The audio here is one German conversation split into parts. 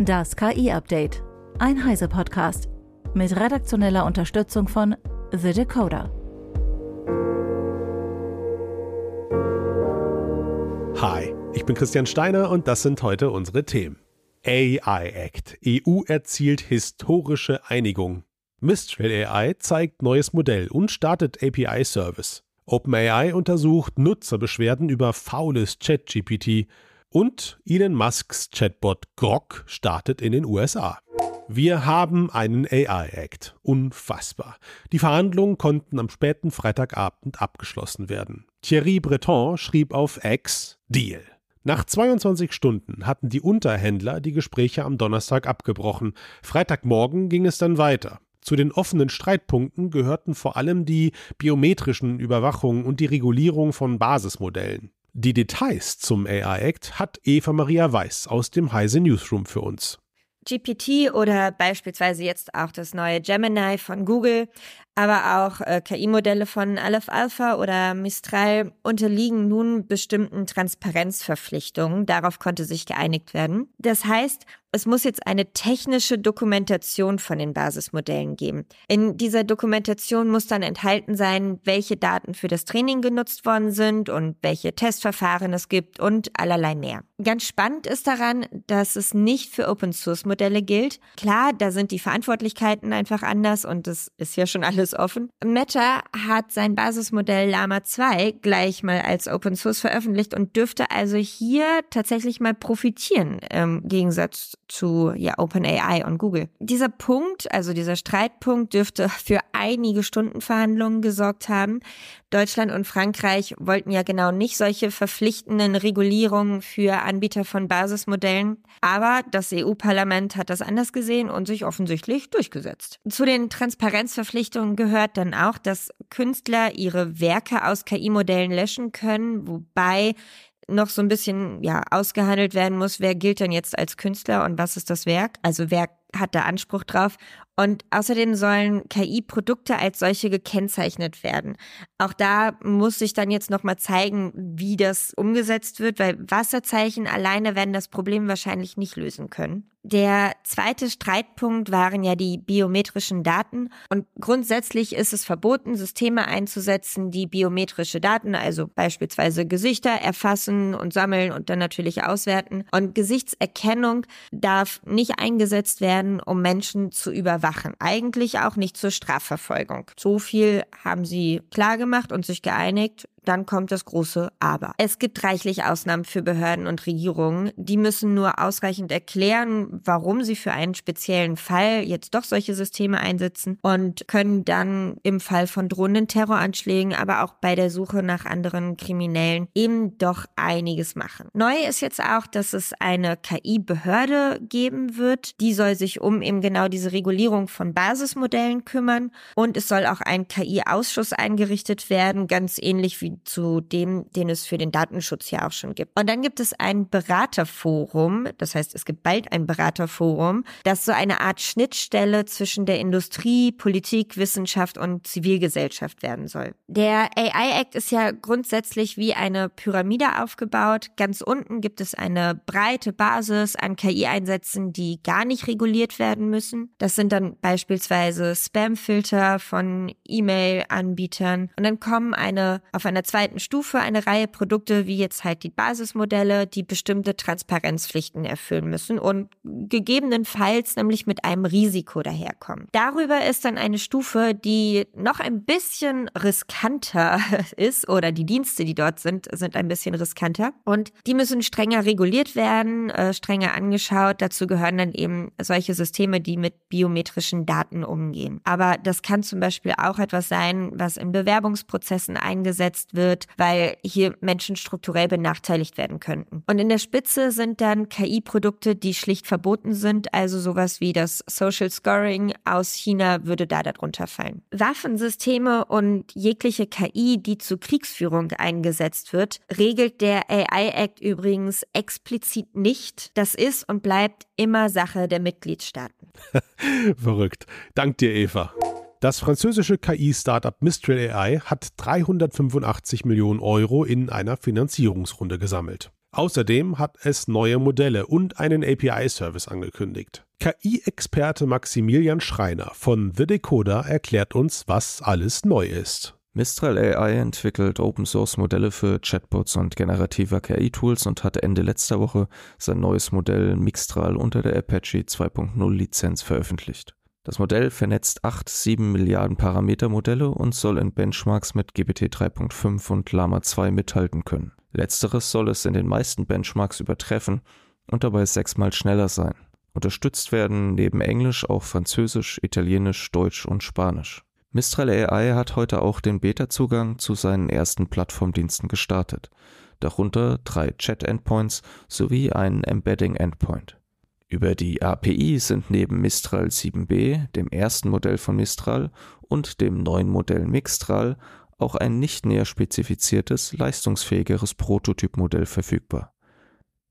Das KI-Update. Ein Heise-Podcast. Mit redaktioneller Unterstützung von The Decoder. Hi, ich bin Christian Steiner und das sind heute unsere Themen. AI Act. EU erzielt historische Einigung. Mistral AI zeigt neues Modell und startet API-Service. OpenAI untersucht Nutzerbeschwerden über faules ChatGPT und Elon Musks Chatbot Grok startet in den USA. Wir haben einen AI-Act. Unfassbar. Die Verhandlungen konnten am späten Freitagabend abgeschlossen werden. Thierry Breton schrieb auf X Deal. Nach 22 Stunden hatten die Unterhändler die Gespräche am Donnerstag abgebrochen. Freitagmorgen ging es dann weiter. Zu den offenen Streitpunkten gehörten vor allem die biometrischen Überwachungen und die Regulierung von Basismodellen. Die Details zum AI Act hat Eva Maria Weiß aus dem Heise Newsroom für uns. GPT oder beispielsweise jetzt auch das neue Gemini von Google, aber auch äh, KI-Modelle von Aleph Alpha oder Mistral unterliegen nun bestimmten Transparenzverpflichtungen. Darauf konnte sich geeinigt werden. Das heißt, es muss jetzt eine technische Dokumentation von den Basismodellen geben. In dieser Dokumentation muss dann enthalten sein, welche Daten für das Training genutzt worden sind und welche Testverfahren es gibt und allerlei mehr. Ganz spannend ist daran, dass es nicht für Open Source Modelle gilt. Klar, da sind die Verantwortlichkeiten einfach anders und das ist ja schon alles offen. Meta hat sein Basismodell Llama 2 gleich mal als Open Source veröffentlicht und dürfte also hier tatsächlich mal profitieren im Gegensatz zu ja, OpenAI und Google. Dieser Punkt, also dieser Streitpunkt, dürfte für einige Stunden Verhandlungen gesorgt haben. Deutschland und Frankreich wollten ja genau nicht solche verpflichtenden Regulierungen für Anbieter von Basismodellen. Aber das EU-Parlament hat das anders gesehen und sich offensichtlich durchgesetzt. Zu den Transparenzverpflichtungen gehört dann auch, dass Künstler ihre Werke aus KI-Modellen löschen können, wobei noch so ein bisschen ja ausgehandelt werden muss, wer gilt denn jetzt als Künstler und was ist das Werk? Also wer hat da Anspruch drauf? Und außerdem sollen KI-Produkte als solche gekennzeichnet werden. Auch da muss sich dann jetzt nochmal zeigen, wie das umgesetzt wird, weil Wasserzeichen alleine werden das Problem wahrscheinlich nicht lösen können. Der zweite Streitpunkt waren ja die biometrischen Daten. Und grundsätzlich ist es verboten, Systeme einzusetzen, die biometrische Daten, also beispielsweise Gesichter, erfassen und sammeln und dann natürlich auswerten. Und Gesichtserkennung darf nicht eingesetzt werden, um Menschen zu überwachen. Eigentlich auch nicht zur Strafverfolgung. So viel haben sie klar gemacht und sich geeinigt dann kommt das große Aber. Es gibt reichlich Ausnahmen für Behörden und Regierungen. Die müssen nur ausreichend erklären, warum sie für einen speziellen Fall jetzt doch solche Systeme einsetzen und können dann im Fall von drohenden Terroranschlägen, aber auch bei der Suche nach anderen Kriminellen eben doch einiges machen. Neu ist jetzt auch, dass es eine KI-Behörde geben wird. Die soll sich um eben genau diese Regulierung von Basismodellen kümmern und es soll auch ein KI-Ausschuss eingerichtet werden, ganz ähnlich wie zu dem, den es für den Datenschutz ja auch schon gibt. Und dann gibt es ein Beraterforum, das heißt, es gibt bald ein Beraterforum, das so eine Art Schnittstelle zwischen der Industrie, Politik, Wissenschaft und Zivilgesellschaft werden soll. Der AI Act ist ja grundsätzlich wie eine Pyramide aufgebaut. Ganz unten gibt es eine breite Basis an KI-Einsätzen, die gar nicht reguliert werden müssen. Das sind dann beispielsweise Spamfilter von E-Mail-Anbietern. Und dann kommen eine auf einer zweiten Stufe eine Reihe Produkte, wie jetzt halt die Basismodelle, die bestimmte Transparenzpflichten erfüllen müssen und gegebenenfalls nämlich mit einem Risiko daherkommen. Darüber ist dann eine Stufe, die noch ein bisschen riskanter ist oder die Dienste, die dort sind, sind ein bisschen riskanter und die müssen strenger reguliert werden, äh, strenger angeschaut. Dazu gehören dann eben solche Systeme, die mit biometrischen Daten umgehen. Aber das kann zum Beispiel auch etwas sein, was in Bewerbungsprozessen eingesetzt wird, weil hier Menschen strukturell benachteiligt werden könnten. Und in der Spitze sind dann KI-Produkte, die schlicht verboten sind, also sowas wie das Social Scoring aus China würde da darunter fallen. Waffensysteme und jegliche KI, die zur Kriegsführung eingesetzt wird, regelt der AI Act übrigens explizit nicht. Das ist und bleibt immer Sache der Mitgliedstaaten. Verrückt. Dank dir, Eva. Das französische KI-Startup Mistral AI hat 385 Millionen Euro in einer Finanzierungsrunde gesammelt. Außerdem hat es neue Modelle und einen API-Service angekündigt. KI-Experte Maximilian Schreiner von The Decoder erklärt uns, was alles neu ist. Mistral AI entwickelt Open-Source-Modelle für Chatbots und generative KI-Tools und hat Ende letzter Woche sein neues Modell Mixtral unter der Apache 2.0 Lizenz veröffentlicht. Das Modell vernetzt acht 7 Milliarden Parametermodelle und soll in Benchmarks mit GPT 3.5 und Lama 2 mithalten können. Letzteres soll es in den meisten Benchmarks übertreffen und dabei sechsmal schneller sein. Unterstützt werden neben Englisch auch Französisch, Italienisch, Deutsch und Spanisch. Mistral AI hat heute auch den Beta-Zugang zu seinen ersten Plattformdiensten gestartet, darunter drei Chat-Endpoints sowie einen Embedding-Endpoint. Über die API sind neben Mistral 7b, dem ersten Modell von Mistral, und dem neuen Modell Mixtral auch ein nicht näher spezifiziertes, leistungsfähigeres Prototypmodell verfügbar.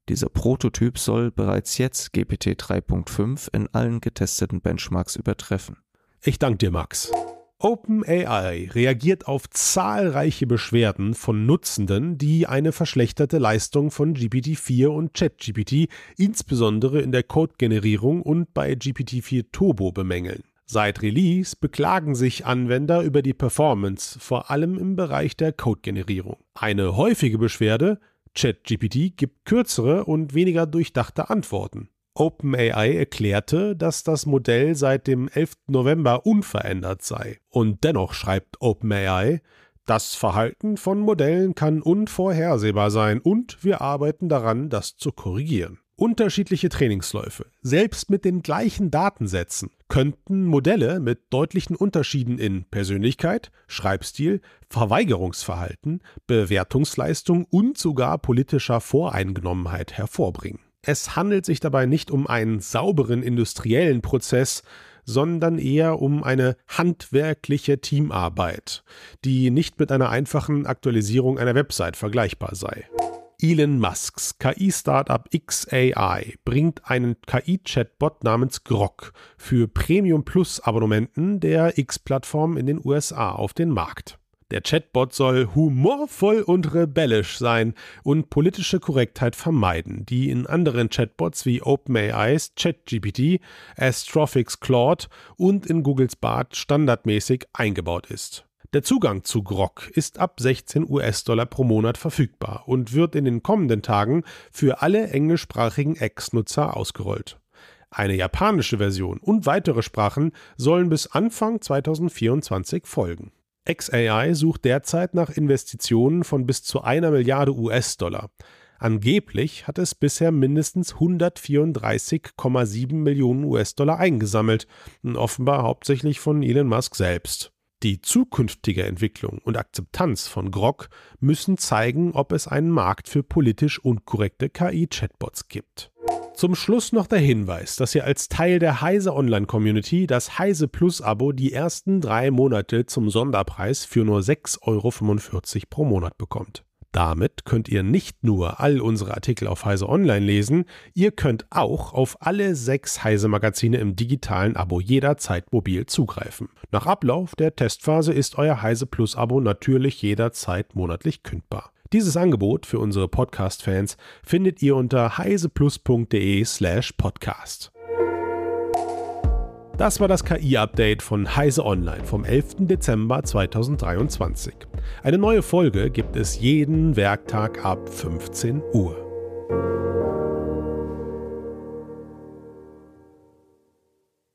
Dieser Prototyp soll bereits jetzt GPT 3.5 in allen getesteten Benchmarks übertreffen. Ich danke dir, Max. OpenAI reagiert auf zahlreiche Beschwerden von Nutzenden, die eine verschlechterte Leistung von GPT-4 und ChatGPT insbesondere in der Codegenerierung und bei GPT-4 Turbo bemängeln. Seit Release beklagen sich Anwender über die Performance, vor allem im Bereich der Codegenerierung. Eine häufige Beschwerde, ChatGPT gibt kürzere und weniger durchdachte Antworten. OpenAI erklärte, dass das Modell seit dem 11. November unverändert sei. Und dennoch schreibt OpenAI, das Verhalten von Modellen kann unvorhersehbar sein und wir arbeiten daran, das zu korrigieren. Unterschiedliche Trainingsläufe, selbst mit den gleichen Datensätzen, könnten Modelle mit deutlichen Unterschieden in Persönlichkeit, Schreibstil, Verweigerungsverhalten, Bewertungsleistung und sogar politischer Voreingenommenheit hervorbringen. Es handelt sich dabei nicht um einen sauberen industriellen Prozess, sondern eher um eine handwerkliche Teamarbeit, die nicht mit einer einfachen Aktualisierung einer Website vergleichbar sei. Elon Musks KI-Startup XAI bringt einen KI-Chatbot namens Grok für Premium Plus Abonnementen der X-Plattform in den USA auf den Markt. Der Chatbot soll humorvoll und rebellisch sein und politische Korrektheit vermeiden, die in anderen Chatbots wie OpenAIs ChatGPT, Astrophics Claude und in Googles Bart standardmäßig eingebaut ist. Der Zugang zu Grok ist ab 16 US-Dollar pro Monat verfügbar und wird in den kommenden Tagen für alle englischsprachigen Ex-Nutzer ausgerollt. Eine japanische Version und weitere Sprachen sollen bis Anfang 2024 folgen. XAI sucht derzeit nach Investitionen von bis zu einer Milliarde US-Dollar. Angeblich hat es bisher mindestens 134,7 Millionen US-Dollar eingesammelt, offenbar hauptsächlich von Elon Musk selbst. Die zukünftige Entwicklung und Akzeptanz von Grok müssen zeigen, ob es einen Markt für politisch unkorrekte KI-Chatbots gibt. Zum Schluss noch der Hinweis, dass ihr als Teil der Heise Online Community das Heise Plus Abo die ersten drei Monate zum Sonderpreis für nur 6,45 Euro pro Monat bekommt. Damit könnt ihr nicht nur all unsere Artikel auf Heise Online lesen, ihr könnt auch auf alle sechs Heise Magazine im digitalen Abo jederzeit mobil zugreifen. Nach Ablauf der Testphase ist euer Heise Plus Abo natürlich jederzeit monatlich kündbar. Dieses Angebot für unsere Podcast-Fans findet ihr unter heiseplus.de/slash podcast. Das war das KI-Update von Heise Online vom 11. Dezember 2023. Eine neue Folge gibt es jeden Werktag ab 15 Uhr.